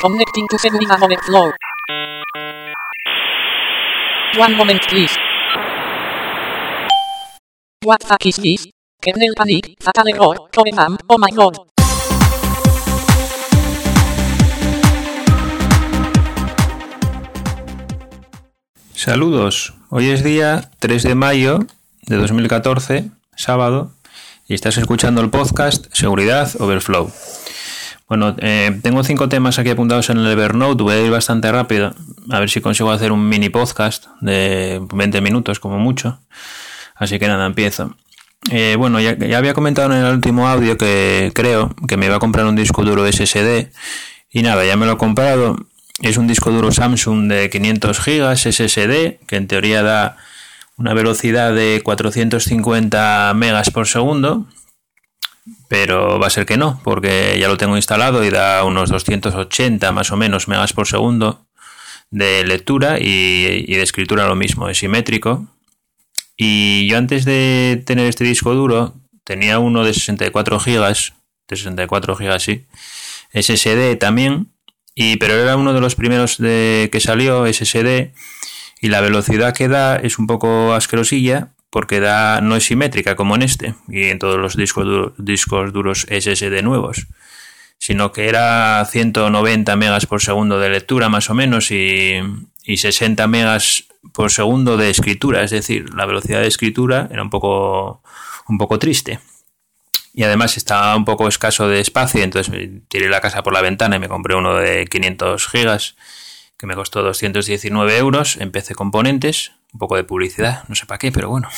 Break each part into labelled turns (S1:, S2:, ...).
S1: Connecting to Seguridad Moment Flow. One moment please. What fuck is this? Kernel panic, fatal error, core RAM, oh my god.
S2: Saludos, hoy es día 3 de mayo de 2014, sábado, y estás escuchando el podcast Seguridad Overflow. Bueno, eh, tengo cinco temas aquí apuntados en el Evernote, voy a ir bastante rápido, a ver si consigo hacer un mini podcast de 20 minutos como mucho. Así que nada, empiezo. Eh, bueno, ya, había comentado en el último audio que creo que me iba a comprar un disco duro SSD y nada, ya me lo he comprado es un disco duro Samsung de 500 GB SSD que en teoría da una velocidad de 450 megas por segundo, pero va a ser que no, porque ya lo tengo instalado y da unos 280 más o menos megas por segundo de lectura y, de escritura lo mismo, es simétrico. Y yo antes de tener este disco duro tenía uno de 64 GB, de 64 GB sí, SSD también, y, pero era uno de los primeros de, que salió, SSD, y la velocidad que da es un poco asquerosilla porque da, no es simétrica como en este y en todos los discos, discos duros SSD nuevos, sino que era 190 megas por segundo de lectura más o menos y, y 60 megas por segundo de escritura, es decir, la velocidad de escritura era un poco, un poco triste. Y además estaba un poco escaso de espacio, entonces tiré la casa por la ventana y me compré uno de 500 gigas que me costó 219 euros. Empecé componentes, un poco de publicidad, no sé para qué, pero bueno.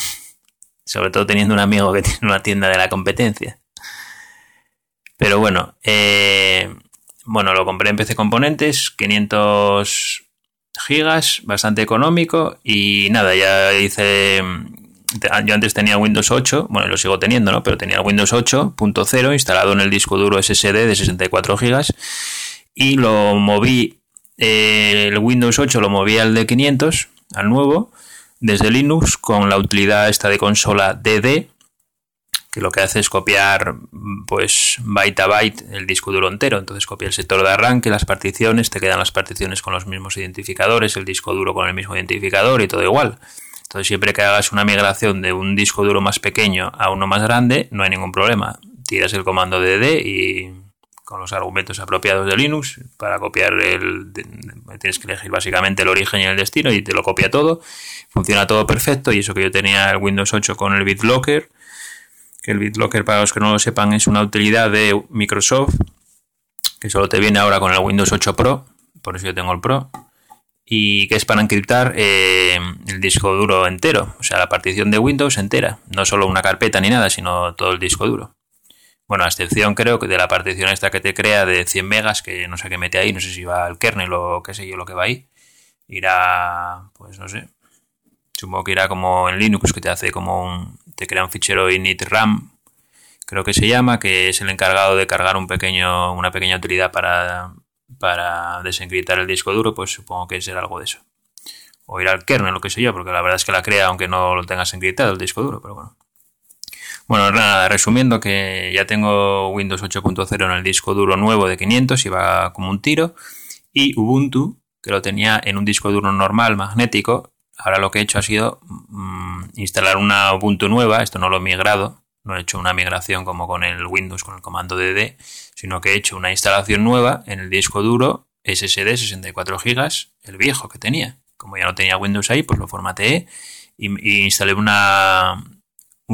S2: Sobre todo teniendo un amigo que tiene una tienda de la competencia. Pero bueno, eh, bueno, lo compré en PC Componentes, 500 gigas, bastante económico y nada, ya hice yo antes tenía Windows 8, bueno, lo sigo teniendo, ¿no? Pero tenía Windows 8.0 instalado en el disco duro SSD de 64 GB y lo moví, el Windows 8 lo moví al de 500, al nuevo, desde Linux con la utilidad esta de consola DD, que lo que hace es copiar pues byte a byte el disco duro entero. Entonces copia el sector de arranque, las particiones, te quedan las particiones con los mismos identificadores, el disco duro con el mismo identificador y todo igual. Entonces, siempre que hagas una migración de un disco duro más pequeño a uno más grande, no hay ningún problema. Tiras el comando dd y con los argumentos apropiados de Linux para copiar el... Tienes que elegir básicamente el origen y el destino y te lo copia todo. Funciona todo perfecto y eso que yo tenía el Windows 8 con el BitLocker, que el BitLocker para los que no lo sepan es una utilidad de Microsoft que solo te viene ahora con el Windows 8 Pro, por eso yo tengo el Pro y que es para encriptar eh, el disco duro entero, o sea, la partición de Windows entera, no solo una carpeta ni nada, sino todo el disco duro. Bueno, a excepción creo que de la partición esta que te crea de 100 megas, que no sé qué mete ahí, no sé si va al kernel o qué sé yo lo que va ahí, irá, pues no sé, supongo que irá como en Linux, que te hace como un, te crea un fichero init RAM, creo que se llama, que es el encargado de cargar un pequeño, una pequeña utilidad para, para desencriptar el disco duro, pues supongo que será algo de eso. O ir al kernel, lo que sé yo, porque la verdad es que la crea aunque no lo tengas encriptado el disco duro, pero bueno. Bueno, nada, resumiendo que ya tengo Windows 8.0 en el disco duro nuevo de 500 y va como un tiro. Y Ubuntu, que lo tenía en un disco duro normal, magnético, ahora lo que he hecho ha sido mm, instalar una Ubuntu nueva, esto no lo he migrado, no he hecho una migración como con el Windows, con el comando dd, sino que he hecho una instalación nueva en el disco duro SSD 64 GB, el viejo que tenía. Como ya no tenía Windows ahí, pues lo formateé y, instalé una,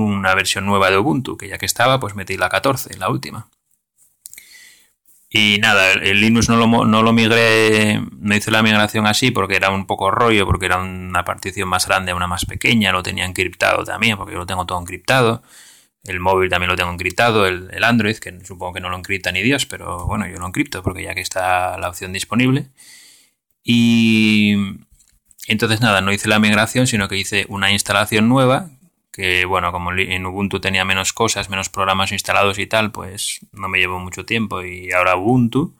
S2: una versión nueva de Ubuntu, que ya que estaba, pues metí la 14, la última. Y nada, el Linux no lo, no lo migré, no hice la migración así porque era un poco rollo, porque era una partición más grande, una más pequeña, lo tenía encriptado también, porque yo lo tengo todo encriptado. El móvil también lo tengo encriptado, el, Android, que supongo que no lo encripta ni Dios, pero bueno, yo lo encripto porque ya que está la opción disponible. Y entonces nada, no hice la migración, sino que hice una instalación nueva, que bueno, como en Ubuntu tenía menos cosas, menos programas instalados y tal, pues no me llevó mucho tiempo y ahora Ubuntu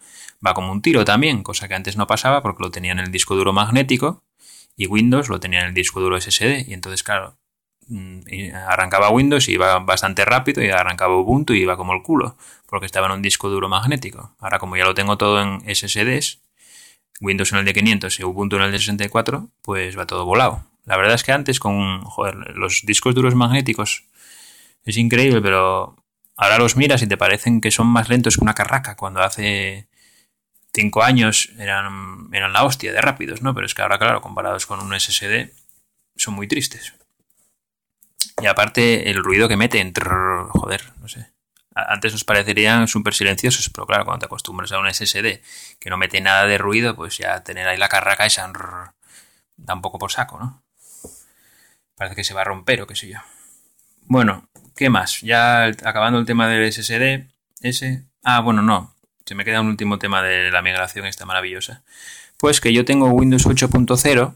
S2: va como un tiro también, cosa que antes no pasaba porque lo tenía en el disco duro magnético y Windows lo tenía en el disco duro SSD y entonces claro, mm, arrancaba Windows y iba bastante rápido y arrancaba Ubuntu y iba como el culo, porque estaba en un disco duro magnético. Ahora como ya lo tengo todo en SSDs, Windows en el de 500 y Ubuntu en el de 64, pues va todo volado. La verdad es que antes con los discos duros magnéticos es increíble, pero ahora los miras y te parecen que son más lentos que una carraca, cuando hace cinco años eran, eran la hostia de rápidos, ¿no? Pero es que ahora, claro, comparados con un SSD, son muy tristes. Y aparte, el ruido que meten, joder, no sé. Antes os parecerían súper silenciosos, pero claro, cuando te acostumbras a un SSD que no mete nada de ruido, pues ya tener ahí la carraca esa da un poco por saco, ¿no? Parece que se va a romper o qué sé yo. Bueno, ¿qué más? Ya acabando el tema del SSD, ese... Ah, bueno, no. Se me queda un último tema de la migración esta maravillosa. Pues que yo tengo Windows 8.0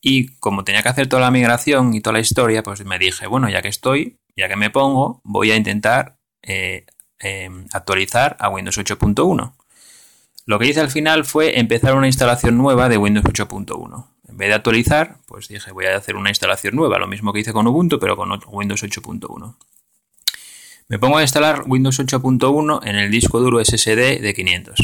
S2: y como tenía que hacer toda la migración y toda la historia, pues me dije, bueno, ya que estoy, ya que me pongo, voy a intentar eh, em, actualizar a Windows 8.1. Lo que hice al final fue empezar una instalación nueva de Windows 8.1. En vez de actualizar, pues dije, voy a hacer una instalación nueva, lo mismo que hice con Ubuntu, pero con Windows 8.1. Me pongo a instalar Windows 8.1 en el disco duro SSD de 500.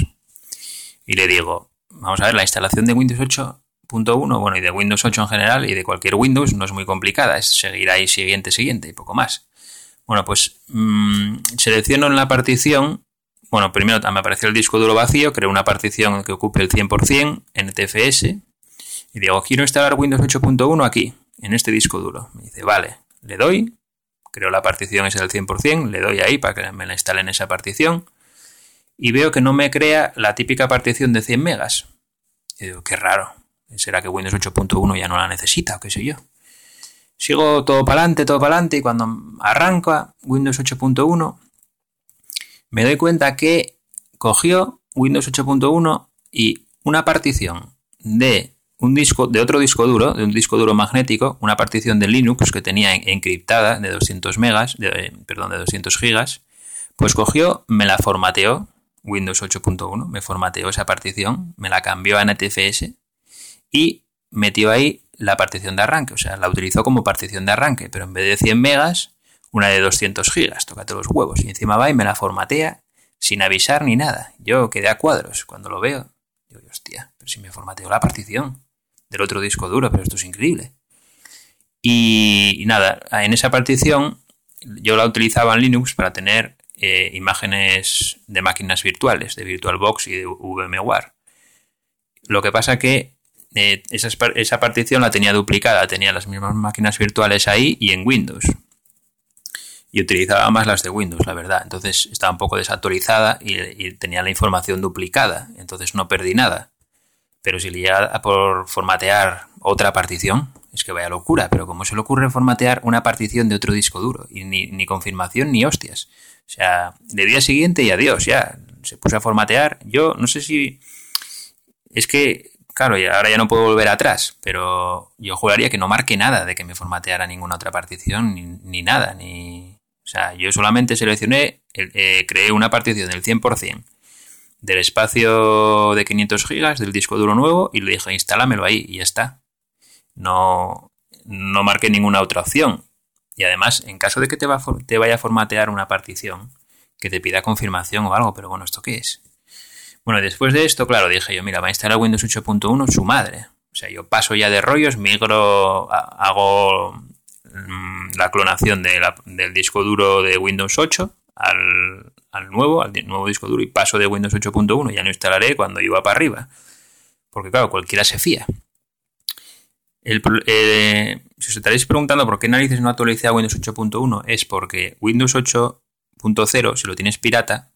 S2: Y le digo, vamos a ver, la instalación de Windows 8 1, bueno, y de Windows 8 en general y de cualquier Windows no es muy complicada, es seguir ahí siguiente, siguiente y poco más. Bueno, pues mmm, selecciono en la partición, bueno, primero me apareció el disco duro vacío, creo una partición que ocupe el 100% NTFS y digo, quiero instalar Windows 8.1 aquí, en este disco duro. Me dice, vale, le doy, creo la partición es el 100%, le doy ahí para que me la instale en esa partición y veo que no me crea la típica partición de 100 megas. Y digo, qué raro, será que Windows 8.1 ya no la necesita o qué sé yo. Sigo todo para adelante, todo para adelante y cuando arranca Windows 8.1 me doy cuenta que cogió Windows 8.1 y una partición de un disco de otro disco duro, de un disco duro magnético, una partición de Linux que tenía encriptada de 200 megas, de, perdón, de 200 gigas, pues cogió, me la formateó Windows 8.1, me formateó esa partición, me la cambió a NTFS y metió ahí la partición de arranque, o sea, la utilizó como partición de arranque, pero en vez de 100 megas, una de 200 gigas, tócate los huevos, y encima va y me la formatea sin avisar ni nada. Yo quedé a cuadros cuando lo veo. Digo, hostia, pero si me formateó la partición del otro disco duro, pero esto es increíble. Y, nada, en esa partición yo la utilizaba en Linux para tener eh, imágenes de máquinas virtuales, de VirtualBox y de VMware. Lo que pasa que eh, esa, partición la tenía duplicada, tenía las mismas máquinas virtuales ahí y en Windows. Y utilizaba más las de Windows, la verdad. Entonces estaba un poco desactualizada y, tenía la información duplicada. Entonces no perdí nada. Pero si le a por formatear otra partición, es que vaya locura. Pero ¿cómo se le ocurre formatear una partición de otro disco duro? Y ni, ni confirmación ni hostias. O sea, de día siguiente y adiós, ya. Se puso a formatear. Yo no sé si. Es que Claro, y ahora ya no puedo volver atrás, pero yo juraría que no marque nada de que me formateara ninguna otra partición, ni, nada, ni... O sea, yo solamente seleccioné, eh, creé una partición del 100% del espacio de 500 gigas del disco duro nuevo y le dije, instálamelo ahí y ya está. No, no marqué ninguna otra opción. Y además, en caso de que te, te vaya a formatear una partición, que te pida confirmación o algo, pero bueno, ¿esto qué es? Bueno, después de esto, claro, dije yo, mira, va a instalar Windows 8.1 su madre. O sea, yo paso ya de rollos, migro, hago mm, la clonación del disco duro de Windows 8 al, nuevo, al nuevo disco duro y paso de Windows 8.1. Ya no instalaré cuando iba para arriba. Porque claro, cualquiera se fía. Eh, si os estaréis preguntando por qué narices no actualicé a Windows 8.1, es porque Windows 8.0, si lo tienes pirata,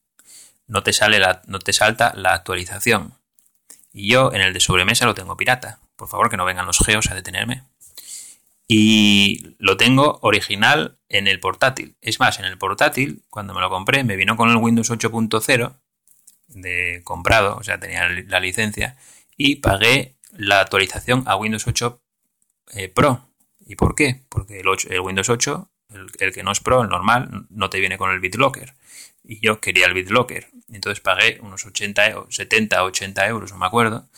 S2: no te, sale la, no te salta la actualización. Y yo en el de sobremesa lo tengo pirata. Por favor, que no vengan los geos a detenerme. Y lo tengo original en el portátil. Es más, en el portátil, cuando me lo compré, me vino con el Windows 8.0 de comprado, o sea, tenía la licencia, y pagué la actualización a Windows 8 eh, Pro. ¿Y por qué? Porque el, Windows 8, el, el, que no es Pro, el normal, no te viene con el BitLocker y yo quería el BitLocker. Entonces pagué unos 80, 70, 80 euros, no me acuerdo,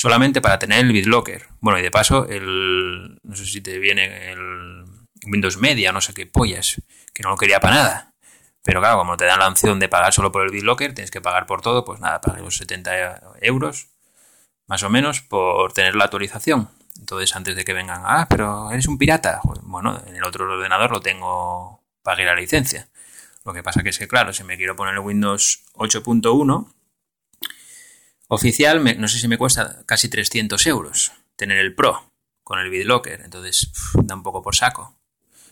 S2: solamente para tener el BitLocker. Bueno, y de paso, el, no sé si te viene el, Windows Media, no sé qué pollas, que no lo quería para nada. Pero claro, como te dan la opción de pagar solo por el BitLocker, tienes que pagar por todo, pues nada, pagué los 70 euros, más o menos, por tener la autorización. Entonces, antes de que vengan, ah, pero eres un pirata. Bueno, en el otro ordenador lo tengo, pagué la licencia. Lo que pasa es que, claro, si me quiero poner el Windows 8.1 oficial, no sé si me cuesta casi 300 euros tener el Pro con el BitLocker. Entonces, da un poco por saco.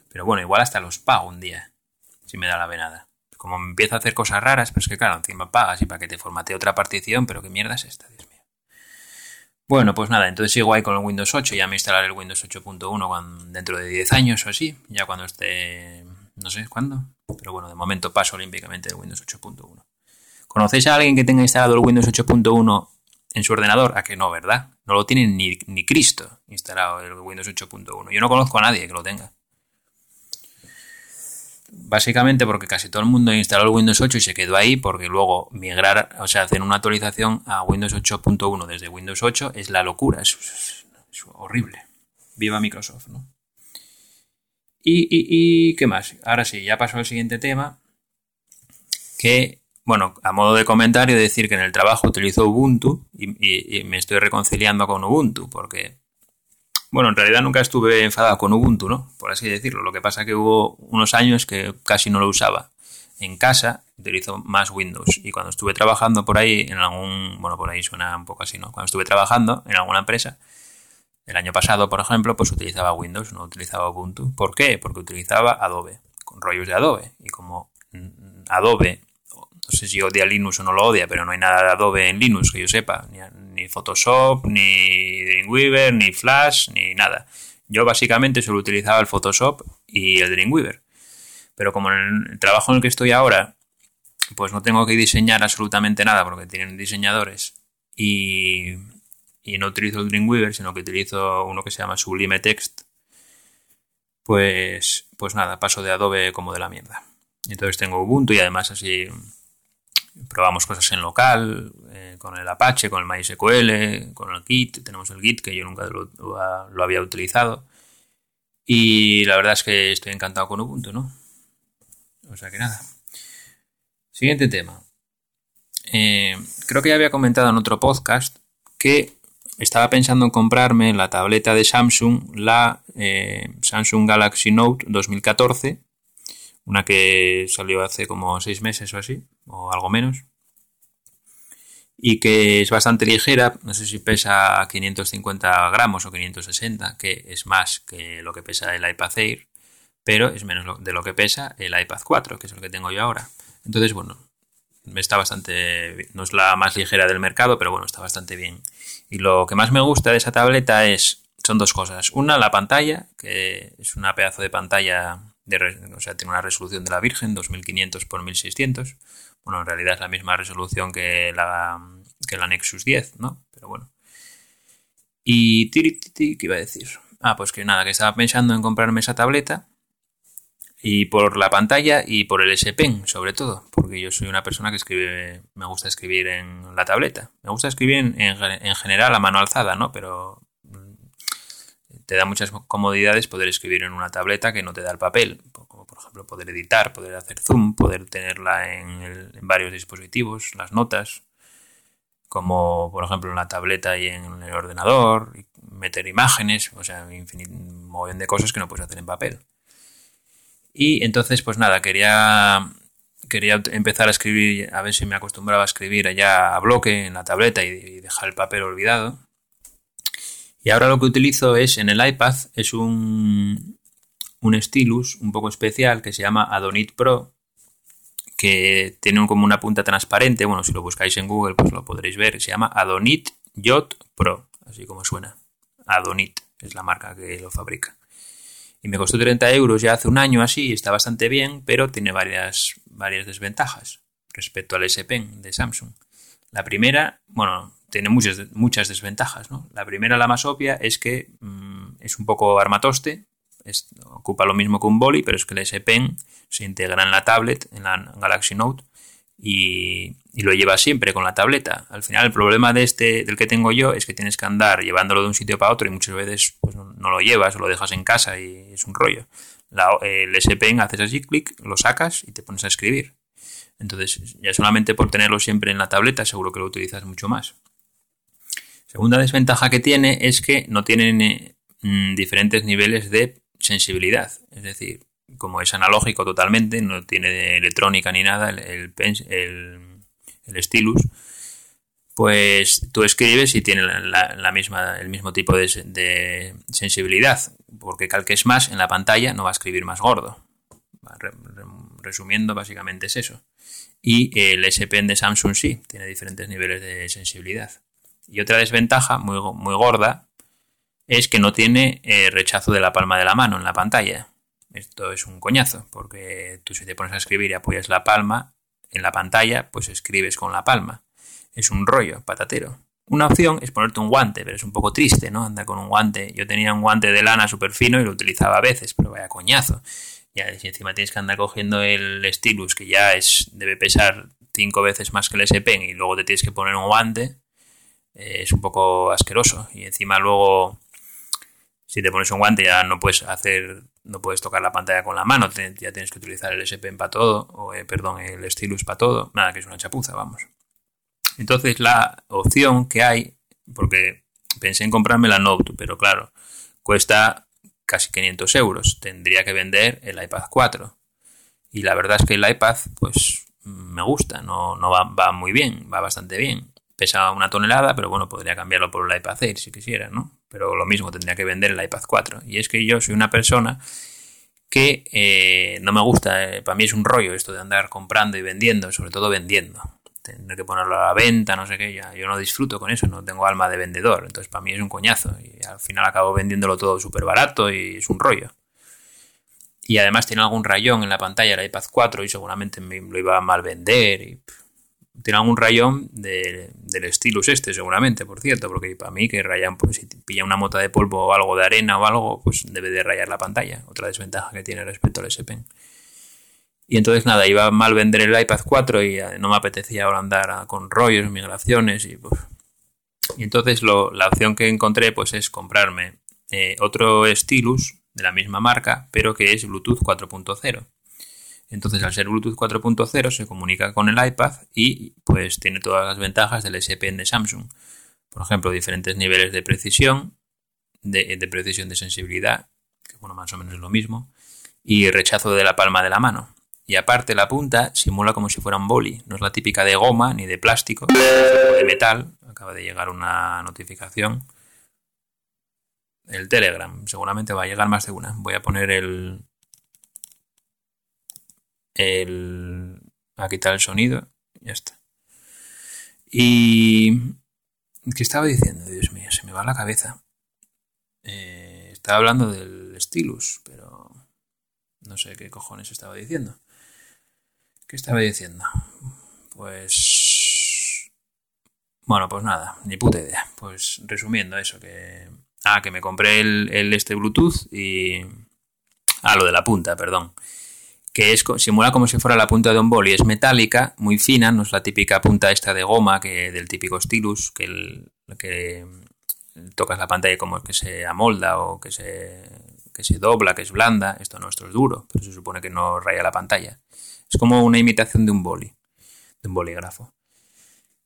S2: Pero bueno, igual hasta los pago un día, si me da la venada. Como me empiezo a hacer cosas raras, pero es que, claro, encima pagas y para que te formate otra partición, pero qué mierda es esta, Dios mío. Bueno, pues nada, entonces sigo ahí con el Windows 8, ya me instalaré el Windows 8.1 dentro de 10 años o así, ya cuando esté, no sé cuándo, pero bueno, de momento paso olímpicamente el Windows 8.1. ¿Conocéis a alguien que tenga instalado el Windows 8.1 en su ordenador? A que no, ¿verdad? No lo tiene ni, ni Cristo instalado el Windows 8.1. Yo no conozco a nadie que lo tenga. Básicamente porque casi todo el mundo instaló el Windows 8 y se quedó ahí porque luego migrar, o sea, hacer una actualización a Windows 8.1 desde Windows 8 es la locura, es, horrible. Viva Microsoft, ¿no? Y, qué más. Ahora sí, ya pasó al siguiente tema. Que, bueno, a modo de comentario, decir que en el trabajo utilizo Ubuntu y, me estoy reconciliando con Ubuntu, porque, bueno, en realidad nunca estuve enfadado con Ubuntu, ¿no? Por así decirlo. Lo que pasa que hubo unos años que casi no lo usaba. En casa utilizo más Windows y cuando estuve trabajando por ahí en algún, bueno, por ahí suena un poco así, ¿no? Cuando estuve trabajando en alguna empresa, el año pasado, por ejemplo, pues utilizaba Windows, no utilizaba Ubuntu. ¿Por qué? Porque utilizaba Adobe, con rollos de Adobe. Y como Adobe, no sé si odia Linux o no lo odia, pero no hay nada de Adobe en Linux que yo sepa, ni, Photoshop, ni Dreamweaver, ni Flash, ni nada. Yo básicamente solo utilizaba el Photoshop y el Dreamweaver. Pero como en el trabajo en el que estoy ahora, pues no tengo que diseñar absolutamente nada porque tienen diseñadores y y no utilizo el Dreamweaver, sino que utilizo uno que se llama Sublime Text, pues, pues nada, paso de Adobe como de la mierda. Entonces tengo Ubuntu y además así probamos cosas en local, eh, con el Apache, con el MySQL, con el Git, tenemos el Git que yo nunca lo, había utilizado. Y la verdad es que estoy encantado con Ubuntu, ¿no? O sea que nada. Siguiente tema. Eh, creo que ya había comentado en otro podcast que estaba pensando en comprarme la tableta de Samsung, la eh, Samsung Galaxy Note 2014, una que salió hace como seis meses o así, o algo menos, y que es bastante ligera, no sé si pesa 550 gramos o 560, que es más que lo que pesa el iPad Air, pero es menos de lo que pesa el iPad 4, que es el que tengo yo ahora. Entonces, bueno, está bastante, no es la más ligera del mercado, pero bueno, está bastante bien. Y lo que más me gusta de esa tableta es, son dos cosas. Una, la pantalla, que es una pedazo de pantalla, o sea, tiene una resolución de la Virgen, 2500 x 1600. Bueno, en realidad es la misma resolución que la, que la Nexus 10, ¿no? Pero bueno. Y, ¿qué iba a decir? Ah, pues que nada, que estaba pensando en comprarme esa tableta y por la pantalla y por el S Pen, sobre todo, porque yo soy una persona que escribe, me gusta escribir en la tableta. Me gusta escribir en, en, general a mano alzada, ¿no? Pero te da muchas comodidades poder escribir en una tableta que no te da el papel, como por ejemplo poder editar, poder hacer zoom, poder tenerla en, en varios dispositivos, las notas, como por ejemplo en la tableta y en el ordenador, meter imágenes, o sea, un montón de cosas que no puedes hacer en papel. Y entonces, pues nada, quería, quería empezar a escribir, a ver si me acostumbraba a escribir allá a bloque en la tableta y, dejar el papel olvidado. Y ahora lo que utilizo es en el iPad, es un, un stylus un poco especial que se llama Adonit Pro, que tiene como una punta transparente. Bueno, si lo buscáis en Google, pues lo podréis ver. Se llama Adonit Yacht Pro, así como suena. Adonit es la marca que lo fabrica y me costó 30 euros ya hace un año así, está bastante bien, pero tiene varias, varias desventajas respecto al S Pen de Samsung. La primera, bueno, tiene muchas, muchas desventajas, ¿no? La primera, la más obvia, es que mm, es un poco armatoste, ocupa lo mismo que un boli, pero es que el S Pen se integra en la tablet, en la Galaxy Note, y, lo llevas siempre con la tableta. Al final el problema de este, del que tengo yo, es que tienes que andar llevándolo de un sitio para otro y muchas veces pues, no, lo llevas o lo dejas en casa y es un rollo. el S Pen haces así, clic, lo sacas y te pones a escribir. Entonces, ya solamente por tenerlo siempre en la tableta, seguro que lo utilizas mucho más. Segunda desventaja que tiene es que no tienen mm, diferentes niveles de sensibilidad. Es decir, como es analógico totalmente, no tiene electrónica ni nada, el, el, stylus, pues tú escribes y tiene la, misma, el mismo tipo de, sensibilidad, porque calques más en la pantalla no va a escribir más gordo. Resumiendo, básicamente es eso. Y el S Pen de Samsung sí, tiene diferentes niveles de sensibilidad. Y otra desventaja muy, muy gorda es que no tiene eh, rechazo de la palma de la mano en la pantalla. Esto es un coñazo, porque tú si te pones a escribir y apoyas la palma en la pantalla, pues escribes con la palma. Es un rollo patatero. Una opción es ponerte un guante, pero es un poco triste, ¿no? Andar con un guante. Yo tenía un guante de lana súper fino y lo utilizaba a veces, pero vaya coñazo. Ya, si encima tienes que andar cogiendo el stylus, que ya es debe pesar cinco veces más que el S Pen, y luego te tienes que poner un guante, eh, es un poco asqueroso. Y encima luego, si te pones un guante ya no puedes hacer, no puedes tocar la pantalla con la mano, ya tienes que utilizar el S Pen para todo, o eh, perdón, el stylus para todo. Nada, que es una chapuza, vamos. Entonces la opción que hay, porque pensé en comprarme la Note, pero claro, cuesta casi 500 euros. Tendría que vender el iPad 4. Y la verdad es que el iPad, pues me gusta, no, no va, va, muy bien, va bastante bien. Pesa una tonelada, pero bueno, podría cambiarlo por el iPad Air si quisiera, ¿no? Pero lo mismo, tendría que vender el iPad 4. Y es que yo soy una persona que eh, no me gusta, eh, para mí es un rollo esto de andar comprando y vendiendo, sobre todo vendiendo tener que ponerlo a la venta, no sé qué, ya, yo no disfruto con eso, no tengo alma de vendedor, entonces para mí es un coñazo y al final acabo vendiéndolo todo súper barato y es un rollo. Y además tiene algún rayón en la pantalla el iPad 4 y seguramente me lo iba a mal vender y tiene algún rayón del stylus este seguramente, por cierto, porque para mí que rayan, pues si pilla una mota de polvo o algo de arena o algo, pues debe de rayar la pantalla, otra desventaja que tiene respecto al S Pen. Y entonces nada, iba a mal vender el iPad 4 y eh, no me apetecía ahora andar con rollos, migraciones y pues... Y entonces la opción que encontré pues es comprarme eh, otro stylus de la misma marca, pero que es Bluetooth 4.0. Entonces al ser Bluetooth 4.0 se comunica con el iPad y pues tiene todas las ventajas del S Pen de Samsung. Por ejemplo, diferentes niveles de precisión, de, de precisión de sensibilidad, que bueno, más o menos es lo mismo, y rechazo de la palma de la mano. Y aparte la punta simula como si fuera un boli. No es la típica de goma ni de plástico, de metal. Acaba de llegar una notificación. El Telegram. Seguramente va a llegar más de una. Voy a poner el... el a quitar el sonido. Ya está. Y... ¿Qué estaba diciendo? Dios mío, se me va la cabeza. Eh, estaba hablando del stylus, pero no sé qué cojones estaba diciendo. ¿Qué estaba diciendo? Pues... Bueno, pues nada, ni puta idea. Pues resumiendo eso, que... Ah, que me compré el, este Bluetooth y... Ah, lo de la punta, perdón. Que es, simula como si fuera la punta de un boli. Es metálica, muy fina, no es la típica punta esta de goma que del típico stylus, que, el, que tocas la pantalla como que se amolda o que se, que se dobla, que es blanda. Esto no, esto es duro, pero se supone que no raya la pantalla. Es como una imitación de un de un bolígrafo.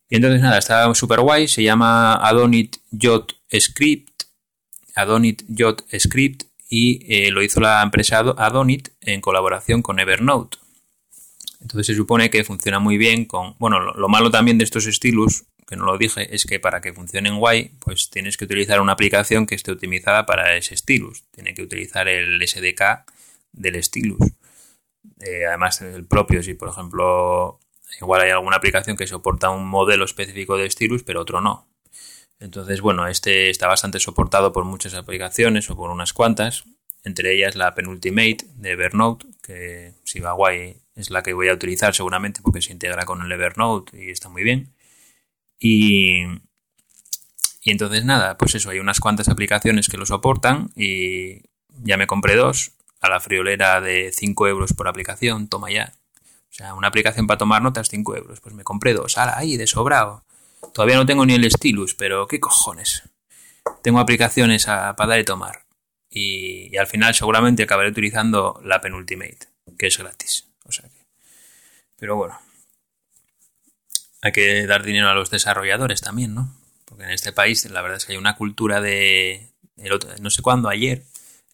S2: Y entonces nada, está súper guay, se llama Adonit Jot Script, Adonit Jot Script y eh, lo hizo la empresa Adonit en colaboración con Evernote. Entonces se supone que funciona muy bien con... Bueno, lo, malo también de estos estilos, que no lo dije, es que para que funcionen guay, pues tienes que utilizar una aplicación que esté optimizada para ese stylus. Tiene que utilizar el SDK del stylus. Eh, además, el propio, si por ejemplo, igual hay alguna aplicación que soporta un modelo específico de stylus, pero otro no. Entonces, bueno, este está bastante soportado por muchas aplicaciones o por unas cuantas, entre ellas la Penultimate de Evernote, que si va guay es la que voy a utilizar seguramente porque se integra con el Evernote y está muy bien. Y, y entonces nada, pues eso, hay unas cuantas aplicaciones que lo soportan y ya me compré dos a la friolera de 5 euros por aplicación, toma ya. O sea, una aplicación para tomar notas, 5 euros. Pues me compré dos, ala, ahí, de sobrado. Todavía no tengo ni el stylus, pero ¿qué cojones? Tengo aplicaciones a, para dar y tomar. y, al final seguramente acabaré utilizando la Penultimate, que es gratis. O sea que, pero bueno, hay que dar dinero a los desarrolladores también, ¿no? Porque en este país la verdad es que hay una cultura de... no sé cuándo, ayer,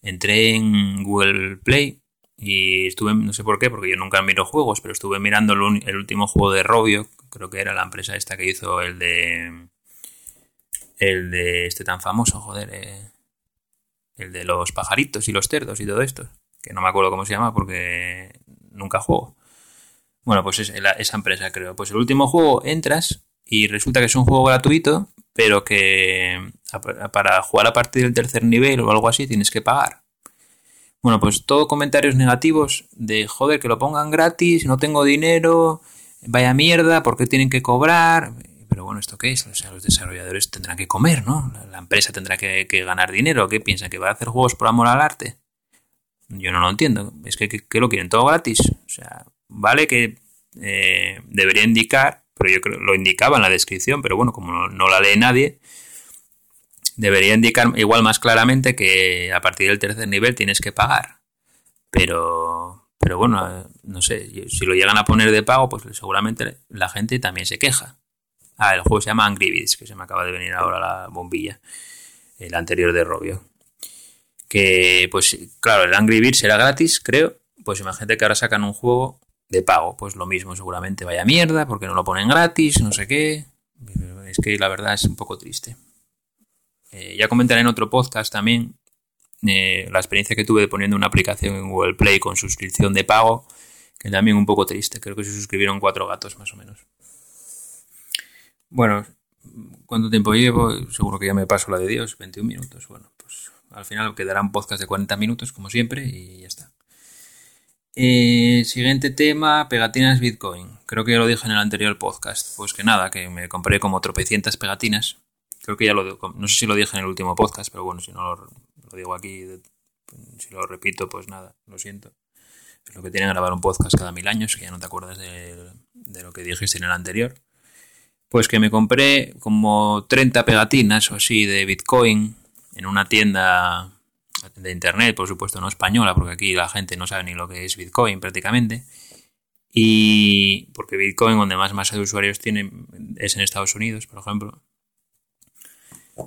S2: entré en Google Play y estuve, no sé por qué, porque yo nunca miro juegos, pero estuve mirando el, último juego de Robio, creo que era la empresa esta que hizo el de... El de este tan famoso, joder, eh, el de los pajaritos y los cerdos y todo esto, que no me acuerdo cómo se llama porque nunca juego. Bueno, pues es esa empresa creo. Pues el último juego entras y resulta que es un juego gratuito, pero que para jugar a partir del tercer nivel o algo así tienes que pagar. Bueno, pues todo comentarios negativos de joder que lo pongan gratis, no tengo dinero, vaya mierda, ¿por qué tienen que cobrar? Pero bueno, ¿esto qué es? O sea, los desarrolladores tendrán que comer, ¿no? La empresa tendrá que, ganar dinero. ¿Qué piensa? ¿Que va a hacer juegos por amor al arte? Yo no lo entiendo. Es que, que, lo quieren todo gratis. O sea, vale que eh, debería indicar, pero yo creo lo indicaba en la descripción, pero bueno, como no la lee nadie, debería indicar igual más claramente que a partir del tercer nivel tienes que pagar. Pero, pero bueno, no sé, si lo llegan a poner de pago, pues seguramente la gente también se queja. Ah, el juego se llama Angry Birds, que se me acaba de venir ahora la bombilla, el anterior de Robio. Que, pues claro, el Angry Birds era gratis, creo. Pues imagínate que ahora sacan un juego de pago, pues lo mismo seguramente vaya mierda, porque no lo ponen gratis, no sé qué. Es que la verdad es un poco triste. Eh, ya comentaré en otro podcast también eh, la experiencia que tuve de poniendo una aplicación en Google Play con suscripción de pago, que también un poco triste. Creo que se suscribieron cuatro gatos más o menos. Bueno, ¿cuánto tiempo llevo? Seguro que ya me paso la de Dios, 21 minutos. Bueno, pues al final quedará un podcast de 40 minutos, como siempre, y ya está. Eh, siguiente tema, pegatinas Bitcoin. Creo que ya lo dije en el anterior podcast. Pues que nada, que me compré como tropecientas pegatinas Creo que ya lo no sé si lo dije en el último podcast, pero bueno, si no lo, digo aquí, si lo repito, pues nada, lo siento. Es lo que tiene grabar un podcast cada mil años, que ya no te acuerdas de, lo que dijiste en el anterior. Pues que me compré como 30 pegatinas o así de Bitcoin en una tienda de internet, por supuesto no española, porque aquí la gente no sabe ni lo que es Bitcoin prácticamente. Y porque Bitcoin, donde más masa de usuarios tiene, es en Estados Unidos, por ejemplo.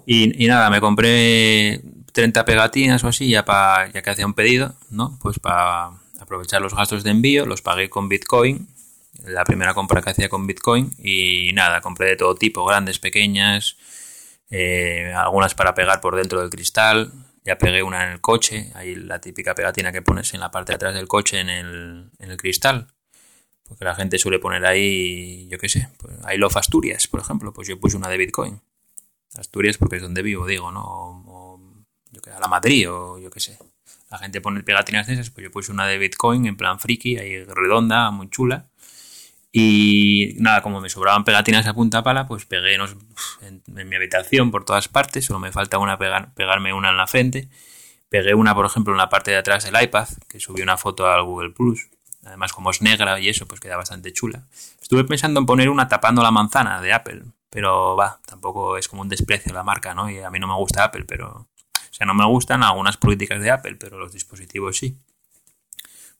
S2: Y, nada, me compré 30 pegatinas o así, ya, para ya que hacía un pedido, ¿no? Pues para aprovechar los gastos de envío, los pagué con Bitcoin, la primera compra que hacía con Bitcoin, y nada, compré de todo tipo, grandes, pequeñas, eh, algunas para pegar por dentro del cristal, ya pegué una en el coche, ahí la típica pegatina que pones en la parte de atrás del coche en el, en el cristal, porque la gente suele poner ahí, yo qué sé, pues, ahí lo Asturias, por ejemplo, pues yo puse una de Bitcoin. Asturias porque es donde vivo, digo, ¿no? O, yo que a la Madrid o yo qué sé. La gente pone pegatinas de esas, pues yo puse una de Bitcoin en plan friki, ahí redonda, muy chula. Y nada, como me sobraban pegatinas a punta pala, pues pegué en, mi habitación por todas partes, solo me falta una pegar, pegarme una en la frente. Pegué una, por ejemplo, en la parte de atrás del iPad, que subí una foto al Google Plus. Además, como es negra y eso, pues queda bastante chula. Estuve pensando en poner una tapando la manzana de Apple, pero va, tampoco es como un desprecio la marca, ¿no? Y a mí no me gusta Apple, pero... O sea, no me gustan algunas políticas de Apple, pero los dispositivos sí.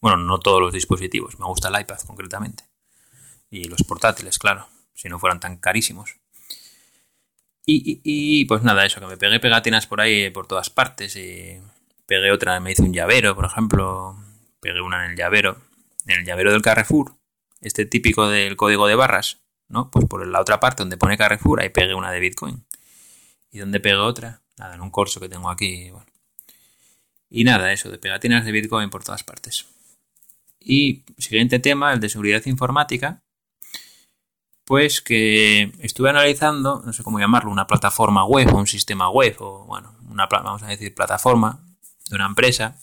S2: Bueno, no todos los dispositivos, me gusta el iPad concretamente. Y los portátiles, claro, si no fueran tan carísimos. Y, pues nada, eso, que me pegué pegatinas por ahí, por todas partes. Y pegué otra, me hice un llavero, por ejemplo. Pegué una en el llavero. En el llavero del Carrefour. Este típico del código de barras. ¿no? Pues por la otra parte donde pone Carrefour, ahí pegué una de Bitcoin. ¿Y donde pegué otra? Nada, en un corso que tengo aquí. Y nada, eso, de pegatinas de Bitcoin por todas partes. Y siguiente tema, el de seguridad informática. Pues que estuve analizando, no sé cómo llamarlo, una plataforma web o un sistema web, o bueno, una, vamos a decir, plataforma de una empresa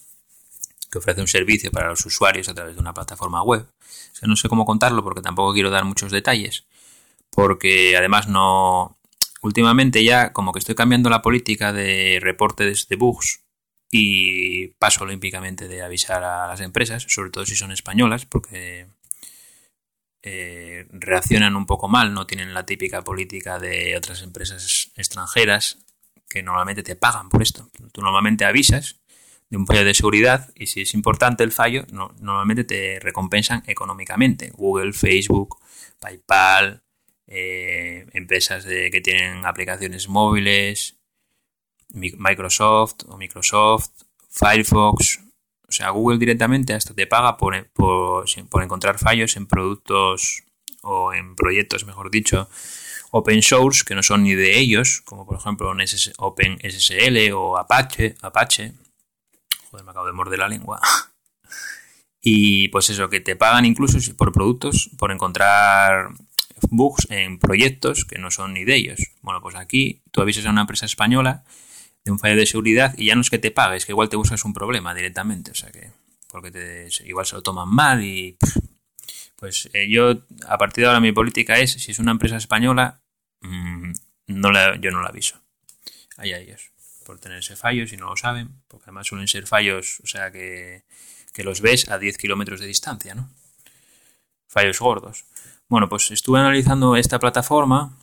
S2: que ofrece un servicio para los usuarios a través de una plataforma web. O sea, no sé cómo contarlo porque tampoco quiero dar muchos detalles porque además no... Últimamente ya como que estoy cambiando la política de reportes de bugs y paso olímpicamente de avisar a las empresas, sobre todo si son españolas, porque eh, reaccionan un poco mal, no tienen la típica política de otras empresas extranjeras que normalmente te pagan por esto. Tú normalmente avisas de un fallo de seguridad y si es importante el fallo, no, normalmente te recompensan económicamente. Google, Facebook, PayPal, eh, empresas de, que tienen aplicaciones móviles, Microsoft o Microsoft, Firefox. O sea, Google directamente hasta te paga por, por, por encontrar fallos en productos o en proyectos, mejor dicho, open source que no son ni de ellos, como por ejemplo OpenSSL o Apache, Apache. Joder, me acabo de morder la lengua. Y pues eso, que te pagan incluso por productos por encontrar bugs en proyectos que no son ni de ellos. Bueno, pues aquí tú avisas a una empresa española un fallo de seguridad y ya no es que te pagues, que igual te buscas un problema directamente. O sea que, porque igual se lo toman mal y pues eh, yo, a partir de ahora, mi política es, si es una empresa española, mm, no la, yo no la aviso. Ahí a ellos, por tener ese fallo, si no lo saben, porque además suelen ser fallos, o sea, que, que los ves a 10 kilómetros de distancia, ¿no? Fallos gordos. Bueno, pues estuve analizando esta plataforma.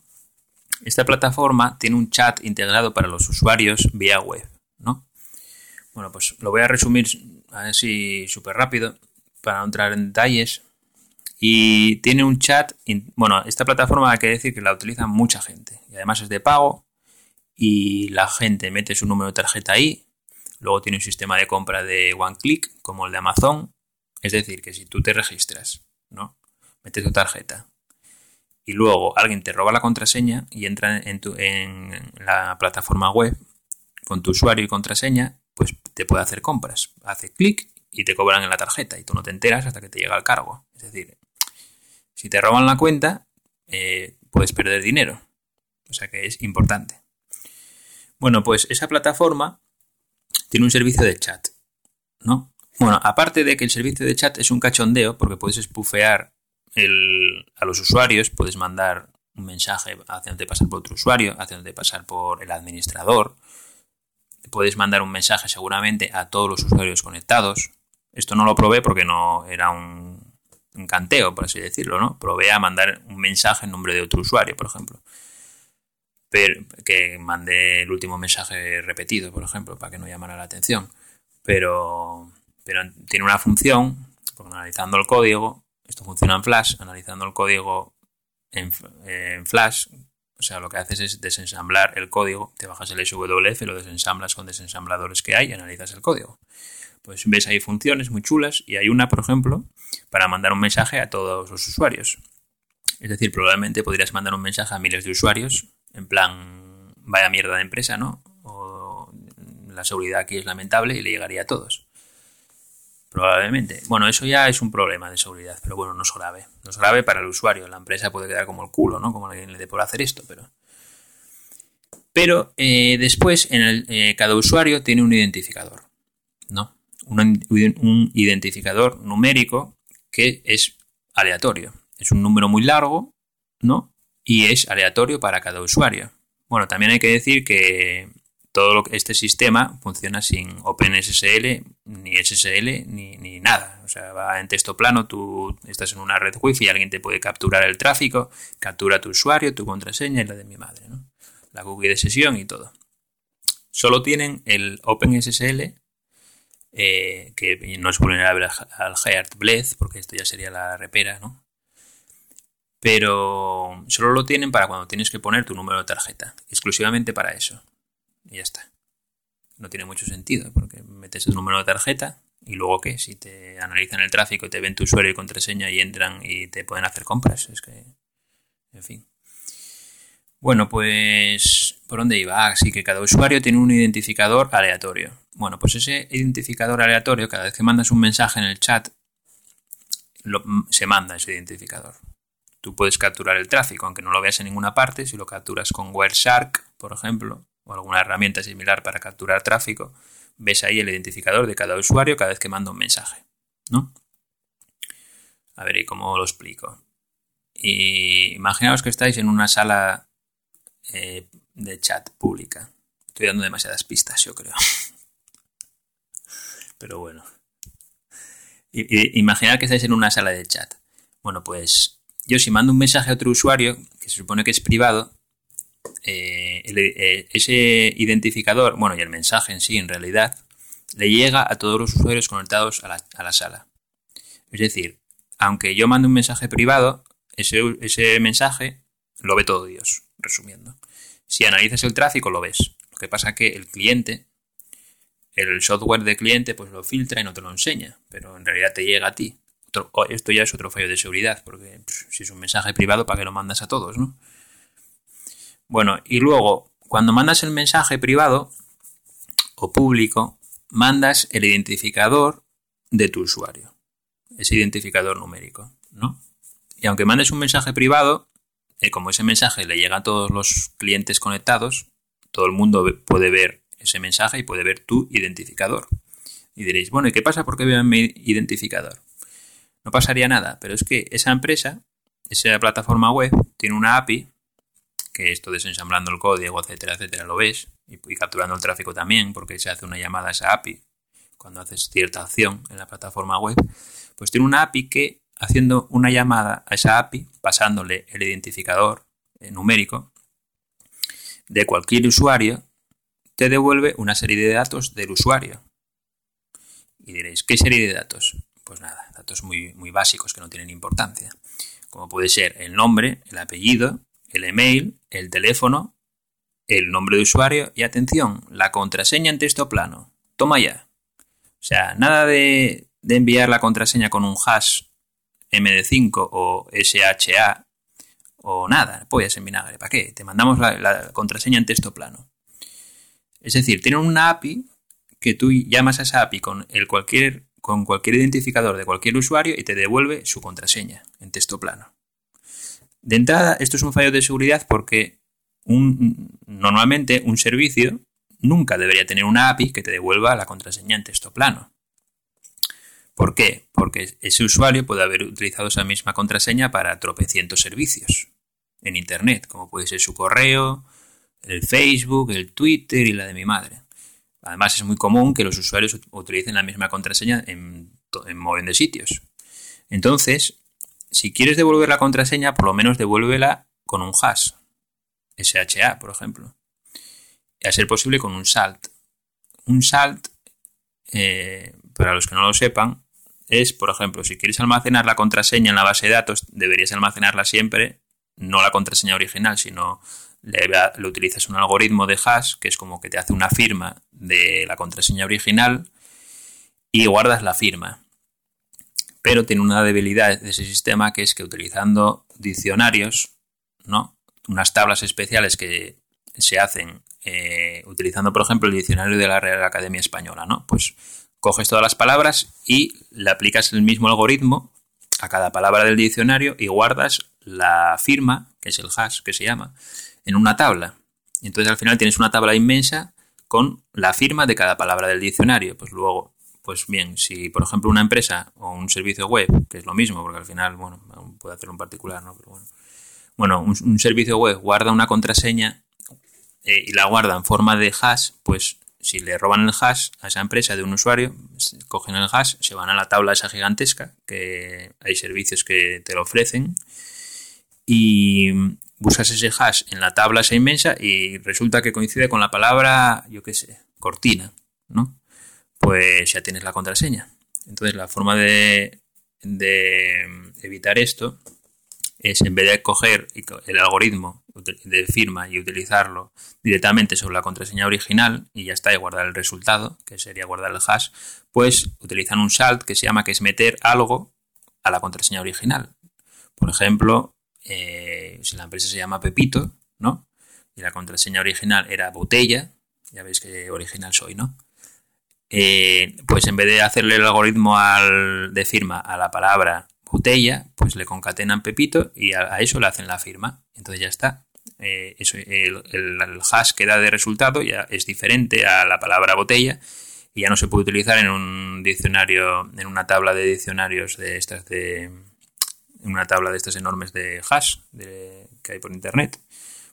S2: Esta plataforma tiene un chat integrado para los usuarios vía web, ¿no? Bueno, pues lo voy a resumir así súper rápido para no entrar en detalles. Y tiene un chat, bueno, esta plataforma hay que decir que la utiliza mucha gente. Y además es de pago y la gente mete su número de tarjeta ahí. Luego tiene un sistema de compra de one click como el de Amazon. Es decir, que si tú te registras, ¿no? Metes tu tarjeta y luego alguien te roba la contraseña y entra en, tu, en la plataforma web con tu usuario y contraseña, pues te puede hacer compras. Hace clic y te cobran en la tarjeta y tú no te enteras hasta que te llega el cargo. Es decir, si te roban la cuenta, eh, puedes perder dinero. O sea que es importante. Bueno, pues esa plataforma tiene un servicio de chat, ¿no? Bueno, aparte de que el servicio de chat es un cachondeo, porque puedes espufear a los usuarios, puedes mandar un mensaje haciéndote pasar por otro usuario, haciéndote pasar por el administrador, puedes mandar un mensaje seguramente a todos los usuarios conectados. Esto no lo probé porque no era un un canteo, por así decirlo, ¿no? Probé a mandar un mensaje en nombre de otro usuario, por ejemplo. Pero, que mandé el último mensaje repetido, por ejemplo, para que no llamara la atención. Pero, pero tiene una función, analizando el código, esto funciona en Flash, analizando el código en, Flash, o sea, lo que haces es desensamblar el código, te bajas el SWF, lo desensamblas con desensambladores que hay y analizas el código. Pues ves ahí funciones muy chulas y hay una, por ejemplo, para mandar un mensaje a todos los usuarios. Es decir, probablemente podrías mandar un mensaje a miles de usuarios, en plan, vaya mierda de empresa, ¿no? O la seguridad aquí es lamentable y le llegaría a todos. Probablemente. Bueno, eso ya es un problema de seguridad, pero bueno, no es grave. No es grave para el usuario. La empresa puede quedar como el culo, ¿no? Como alguien le dé por hacer esto, pero... Pero eh, después, en el, eh, cada usuario tiene un identificador, ¿no? un, identificador numérico que es aleatorio. Es un número muy largo, ¿no? Y es aleatorio para cada usuario. Bueno, también hay que decir que todo este sistema funciona sin OpenSSL, ni SSL, ni, ni, nada. O sea, va en texto plano, tú estás en una red wifi alguien te puede capturar el tráfico, captura tu usuario, tu contraseña y la de mi madre, ¿no? La cookie de sesión y todo. Solo tienen el OpenSSL eh, que no es vulnerable al Heart Bled, porque esto ya sería la repera, ¿no? Pero solo lo tienen para cuando tienes que poner tu número de tarjeta, exclusivamente para eso. Y ya está. No tiene mucho sentido, porque metes el número de tarjeta y luego qué, si te analizan el tráfico te ven tu usuario y contraseña y entran y te pueden hacer compras, es que, en fin. Bueno, pues, ¿por dónde iba? Ah, sí, que cada usuario tiene un identificador aleatorio. Bueno, pues ese identificador aleatorio, cada vez que mandas un mensaje en el chat, se manda ese identificador. Tú puedes capturar el tráfico, aunque no lo veas en ninguna parte. Si lo capturas con Wireshark, por ejemplo, o alguna herramienta similar para capturar tráfico, ves ahí el identificador de cada usuario cada vez que manda un mensaje. ¿no? A ver, ¿y cómo lo explico? Y imaginaos que estáis en una sala eh, de chat pública. Estoy dando demasiadas pistas, yo creo. Pero bueno. Imaginad que estáis en una sala de chat. Bueno, pues yo si mando un mensaje a otro usuario, que se supone que es privado, eh, eh, ese identificador, bueno, y el mensaje en sí, en realidad, le llega a todos los usuarios conectados a la, sala. Es decir, aunque yo mande un mensaje privado, ese, ese mensaje lo ve todo Dios, resumiendo. Si analizas el tráfico, lo ves. Lo que pasa es que el cliente, el software de cliente, pues lo filtra y no te lo enseña, pero en realidad te llega a ti. esto ya es otro fallo de seguridad, porque si es un mensaje privado, ¿para qué lo mandas a todos, no? Bueno, y luego, cuando mandas el mensaje privado o público, mandas el identificador de tu usuario, ese identificador numérico, ¿no? Y aunque mandes un mensaje privado, eh, como ese mensaje le llega a todos los clientes conectados, todo el mundo puede ver ese mensaje y puede ver tu identificador. Y diréis, bueno, ¿y qué pasa porque vean mi identificador? No pasaría nada, pero es que esa empresa, esa plataforma web, tiene una API, que esto desensamblando el código, etcétera, etcétera, lo ves, y, capturando el tráfico también, porque se hace una llamada a esa API cuando haces cierta acción en la plataforma web, pues tiene una API que haciendo una llamada a esa API, pasándole el identificador eh, numérico de cualquier usuario, te devuelve una serie de datos del usuario. Y diréis, ¿qué serie de datos? Pues nada, datos muy, muy básicos que no tienen importancia. Como puede ser el nombre, el apellido, el email, el teléfono, el nombre de usuario y atención, la contraseña en texto plano. Toma ya. O sea, nada de, enviar la contraseña con un hash MD5 o SHA o nada, pollas en vinagre. ¿Para qué? Te mandamos la, contraseña en texto plano. Es decir, tienen una API que tú llamas a esa API con, el cualquier, con cualquier identificador de cualquier usuario y te devuelve su contraseña en texto plano. De entrada, esto es un fallo de seguridad porque normalmente un servicio nunca debería tener una API que te devuelva la contraseña en texto plano. ¿Por qué? Porque ese usuario puede haber utilizado esa misma contraseña para tropecientos servicios en Internet, como puede ser su correo, el Facebook, el Twitter y la de mi madre. Además es muy común que los usuarios utilicen la misma contraseña en, en de sitios. Entonces, si quieres devolver la contraseña, por lo menos devuélvela con un hash, SHA, por ejemplo. Y a ser posible con un salt. Un salt, eh, para los que no lo sepan, es, por ejemplo, si quieres almacenar la contraseña en la base de datos, deberías almacenarla siempre, no la contraseña original, sino le, utilizas un algoritmo de hash, que es como que te hace una firma de la contraseña original y guardas la firma. Pero tiene una debilidad de ese sistema que es que utilizando diccionarios, ¿no? Unas tablas especiales que se hacen eh, utilizando, por ejemplo, el diccionario de la Real Academia Española, ¿no? Pues coges todas las palabras y le aplicas el mismo algoritmo a cada palabra del diccionario y guardas la firma, que es el hash que se llama, en una tabla. Entonces al final tienes una tabla inmensa con la firma de cada palabra del diccionario. Pues luego, pues bien, si por ejemplo una empresa o un servicio web, que es lo mismo, porque al final, bueno, puede hacer un particular, ¿no? Pero bueno, bueno un, servicio web guarda una contraseña eh, y la guarda en forma de hash, pues si le roban el hash a esa empresa de un usuario, cogen el hash, se van a la tabla esa gigantesca, que hay servicios que te lo ofrecen, y buscas ese hash en la tabla esa inmensa y resulta que coincide con la palabra, yo qué sé, cortina, ¿no? Pues ya tienes la contraseña. Entonces la forma de, de evitar esto es en vez de coger el algoritmo de firma y utilizarlo directamente sobre la contraseña original y ya está, y guardar el resultado, que sería guardar el hash, pues utilizan un salt que se llama que es meter algo a la contraseña original. Por ejemplo, eh, si la empresa se llama Pepito, ¿no? Y la contraseña original era botella, ya veis que original soy, ¿no? Eh, pues en vez de hacerle el algoritmo de firma a la palabra botella, pues le concatenan Pepito y a, eso le hacen la firma. Entonces ya está. Eh, el, hash que da de resultado ya es diferente a la palabra botella y ya no se puede utilizar en un diccionario, en una tabla de diccionarios de estas de una tabla de estas enormes de hash que hay por internet.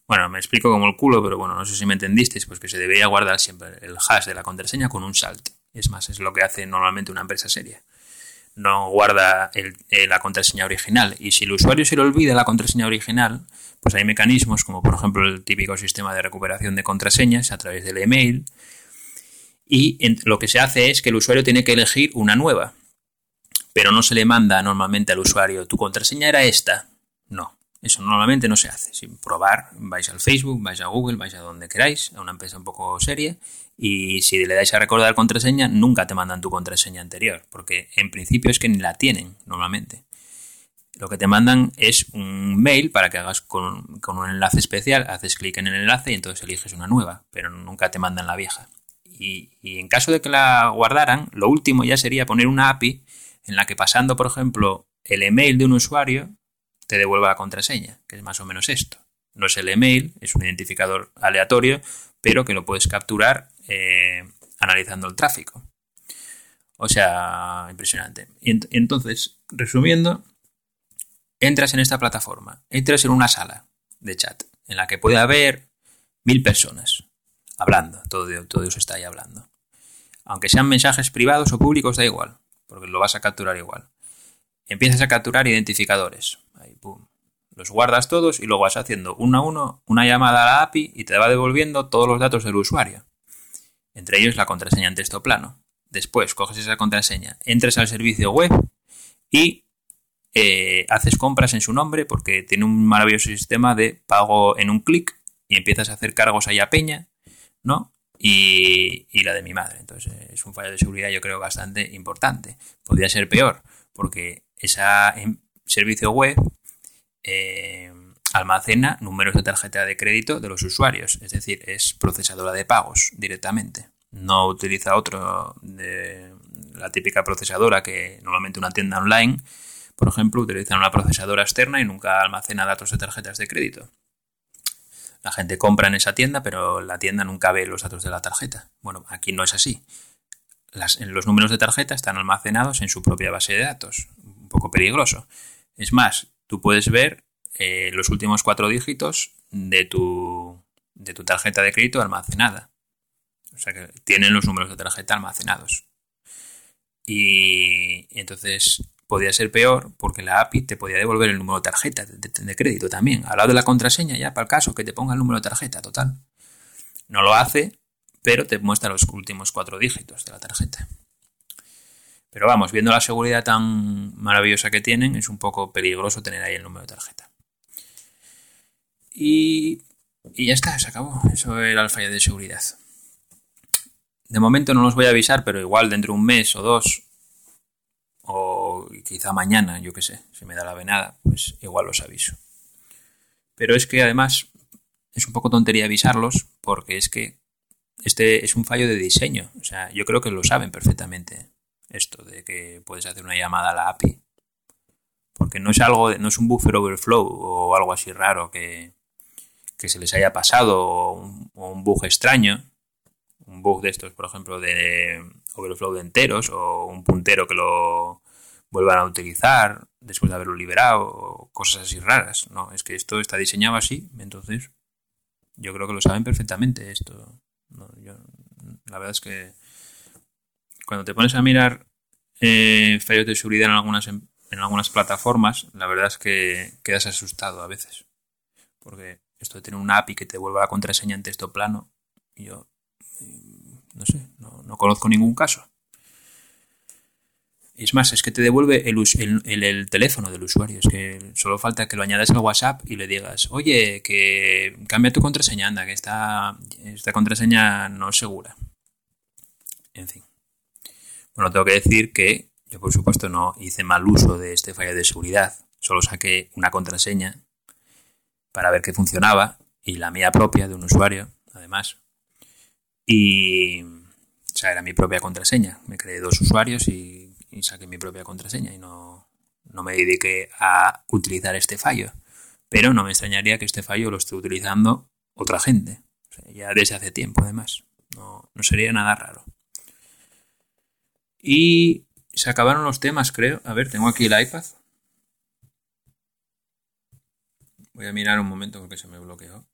S2: Bueno, me explico como el culo, pero bueno, no sé si me entendisteis, pues que se debería guardar siempre el hash de la contraseña con un salt. Es más, es lo que hace normalmente una empresa seria no guarda la contraseña original. Y si el usuario se le olvida la contraseña original, pues hay mecanismos como por ejemplo el típico sistema de recuperación de contraseñas a través del email. y lo que se hace es que el usuario tiene que elegir una nueva. Pero no se le manda normalmente al usuario, tu contraseña era esta. No, eso normalmente no se hace. Sin probar, vais al Facebook, vais a Google, vais a donde queráis, a una empresa un poco seria, y si le dais a recordar contraseña, nunca te mandan tu contraseña anterior, porque en principio es que ni la tienen normalmente. Lo que te mandan es un mail para que hagas con, un enlace especial, haces clic en el enlace y entonces eliges una nueva, pero nunca te mandan la vieja. Y, en caso de que la guardaran, lo último ya sería poner una API en la que pasando, por ejemplo, el email de un usuario, te devuelva la contraseña, que es más o menos esto. No es el email, es un identificador aleatorio, pero que lo puedes capturar eh, analizando el tráfico. O sea, impresionante. Entonces, resumiendo, entras en esta plataforma, entras en una sala de chat en la que puede haber mil personas hablando, todo, todo Dios está ahí hablando. Aunque sean mensajes privados o públicos, da igual, porque lo vas a capturar igual. Empiezas a capturar identificadores. Los guardas todos y luego vas haciendo uno a uno una llamada a la API y te va devolviendo todos los datos del usuario. Entre ellos la contraseña en texto plano. Después coges esa contraseña, entras al servicio web y eh, haces compras en su nombre porque tiene un maravilloso sistema de pago en un clic y empiezas a hacer cargos ahí a peña, ¿no? Y, la de mi madre. Entonces es un fallo de seguridad yo creo bastante importante. Podría ser peor porque ese servicio web eh, almacena números de tarjeta de crédito de los usuarios, es decir, es procesadora de pagos directamente. No utiliza otro de la típica procesadora que normalmente una tienda online por ejemplo, utilizan una procesadora externa y nunca almacena datos de tarjetas de crédito. La gente compra en esa tienda, pero la tienda nunca ve los datos de la tarjeta. Bueno, aquí no es así. los números de tarjeta están almacenados en su propia base de datos. Un poco peligroso. Es más, tú puedes ver eh, los últimos cuatro dígitos de tu, de tu tarjeta de crédito almacenada. O sea que tienen los números de tarjeta almacenados. Y, entonces podía ser peor porque la API te podía devolver el número de tarjeta de, crédito también. Al lado de la contraseña, ya para el caso que te ponga el número de tarjeta, total. No lo hace, pero te muestra los últimos cuatro dígitos de la tarjeta. Pero vamos, viendo la seguridad tan maravillosa que tienen, es un poco peligroso tener ahí el número de tarjeta. Y, y ya está, se acabó. Eso era el fallo de seguridad. De momento no los voy a avisar, pero igual dentro de un mes o dos o quizá mañana, yo qué sé, si me da la venada, pues igual los aviso. Pero es que además es un poco tontería avisarlos porque es que este es un fallo de diseño. O sea, yo creo que lo saben perfectamente esto de que puedes hacer una llamada a la API. Porque no es algo, no es un buffer overflow o algo así raro que, que se les haya pasado o un, o un bug extraño. Un bug de estos, por ejemplo, de overflow de enteros o un puntero que lo vuelvan a utilizar después de haberlo liberado o cosas así raras. No, es que esto está diseñado así, entonces yo creo que lo saben perfectamente esto. la verdad es que cuando te pones a mirar eh, fallos de seguridad en algunas, en algunas plataformas, la verdad es que quedas asustado a veces. Porque esto de tener una API que te vuelva la contraseña en texto plano, yo no sé, no, conozco ningún caso. Es más, es que te devuelve el, teléfono del usuario. Es que solo falta que lo añadas al WhatsApp y le digas, oye, que cambia tu contraseña, anda, que esta, esta contraseña no es segura. En fin. Bueno, tengo que decir que yo, por supuesto, no hice mal uso de este fallo de seguridad. Solo saqué una contraseña para ver que funcionaba y la mía propia de un usuario, además, y, o sea, era mi propia contraseña. Me creé dos usuarios y, saqué mi propia contraseña y no, no, me dediqué a utilizar este fallo. Pero no me extrañaría que este fallo lo esté utilizando otra gente. ya desde hace tiempo, además. No, no sería nada raro. Y se acabaron los temas, creo. A ver, tengo aquí el iPad. Voy a mirar un momento porque se me bloqueó.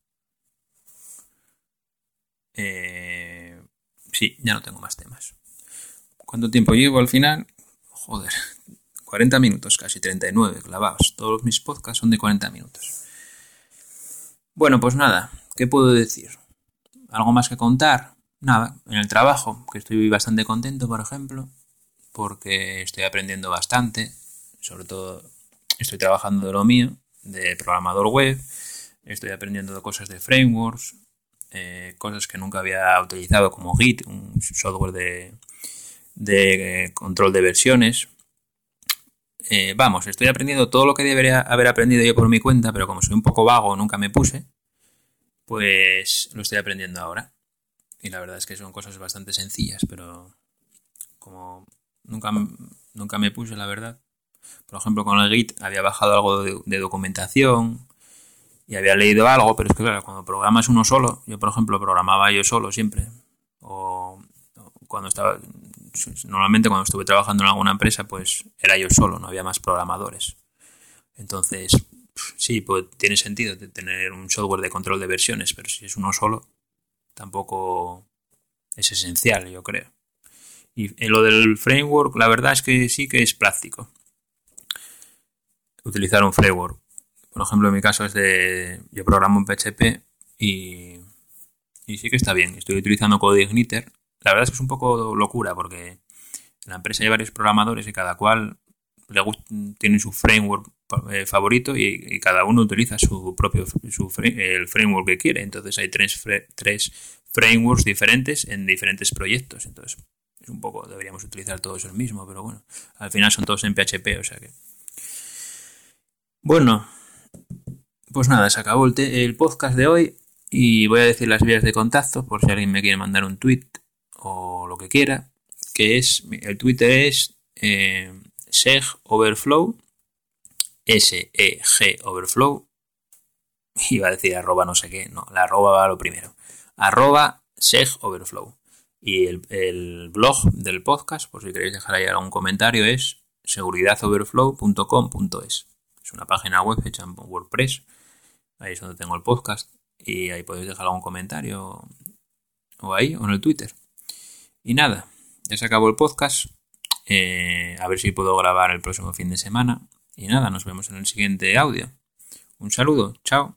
S2: Eh, sí, ya no tengo más temas. ¿Cuánto tiempo llevo al final? Joder, 40 minutos, casi 39 clavados. Todos mis podcasts son de 40 minutos. Bueno, pues nada, ¿qué puedo decir? ¿Algo más que contar? nada, en el trabajo, que estoy bastante contento, por ejemplo, porque estoy aprendiendo bastante, sobre todo estoy trabajando de lo mío, de programador web, estoy aprendiendo cosas de frameworks, eh, cosas que nunca había utilizado como Git, un software de, eh, control de versiones. Eh, vamos, estoy aprendiendo todo lo que debería haber aprendido yo por mi cuenta, pero como soy un poco vago, nunca me puse, pues lo estoy aprendiendo ahora. Y la verdad es que son cosas bastante sencillas, pero como nunca, nunca me puse, la verdad. Por ejemplo, con el Git había bajado algo de, documentación y había leído algo, pero es que claro, cuando programas uno solo, yo por ejemplo programaba yo solo siempre, o cuando estaba, normalmente cuando estuve trabajando en alguna empresa, pues era yo solo, no había más programadores. Entonces, sí, pues tiene sentido tener un software de control de versiones, pero si es uno solo, tampoco es esencial, yo creo. Y en lo del framework, la verdad es que sí que es práctico. Utilizar un framework. Por ejemplo, en mi caso es de. Yo programo en PHP y. Y sí que está bien. Estoy utilizando CodeIgniter. La verdad es que es un poco locura porque en la empresa hay varios programadores y cada cual le tiene su framework eh, favorito y, cada uno utiliza su propio su, el framework que quiere. Entonces hay tres, tres frameworks diferentes en diferentes proyectos. Entonces es un poco, deberíamos utilizar todos el mismo, pero bueno, al final son todos en PHP, o sea que... Bueno, pues nada, se acabó el, podcast de hoy y voy a decir las vías de contacto por si alguien me quiere mandar un tweet o lo que quiera, que es, el Twitter es eh, seg overflow S-E-G Overflow. Iba a decir arroba no sé qué, no, la arroba va lo primero. Arroba Seg Overflow. Y el, blog del podcast, por si queréis dejar ahí algún comentario, es seguridadoverflow.com.es. Es una página web hecha en WordPress. Ahí es donde tengo el podcast. Y ahí podéis dejar algún comentario. O ahí, o en el Twitter. Y nada, ya se acabó el podcast. Eh, a ver si puedo grabar el próximo fin de semana. Y nada, nos vemos en el siguiente audio. Un saludo, chao.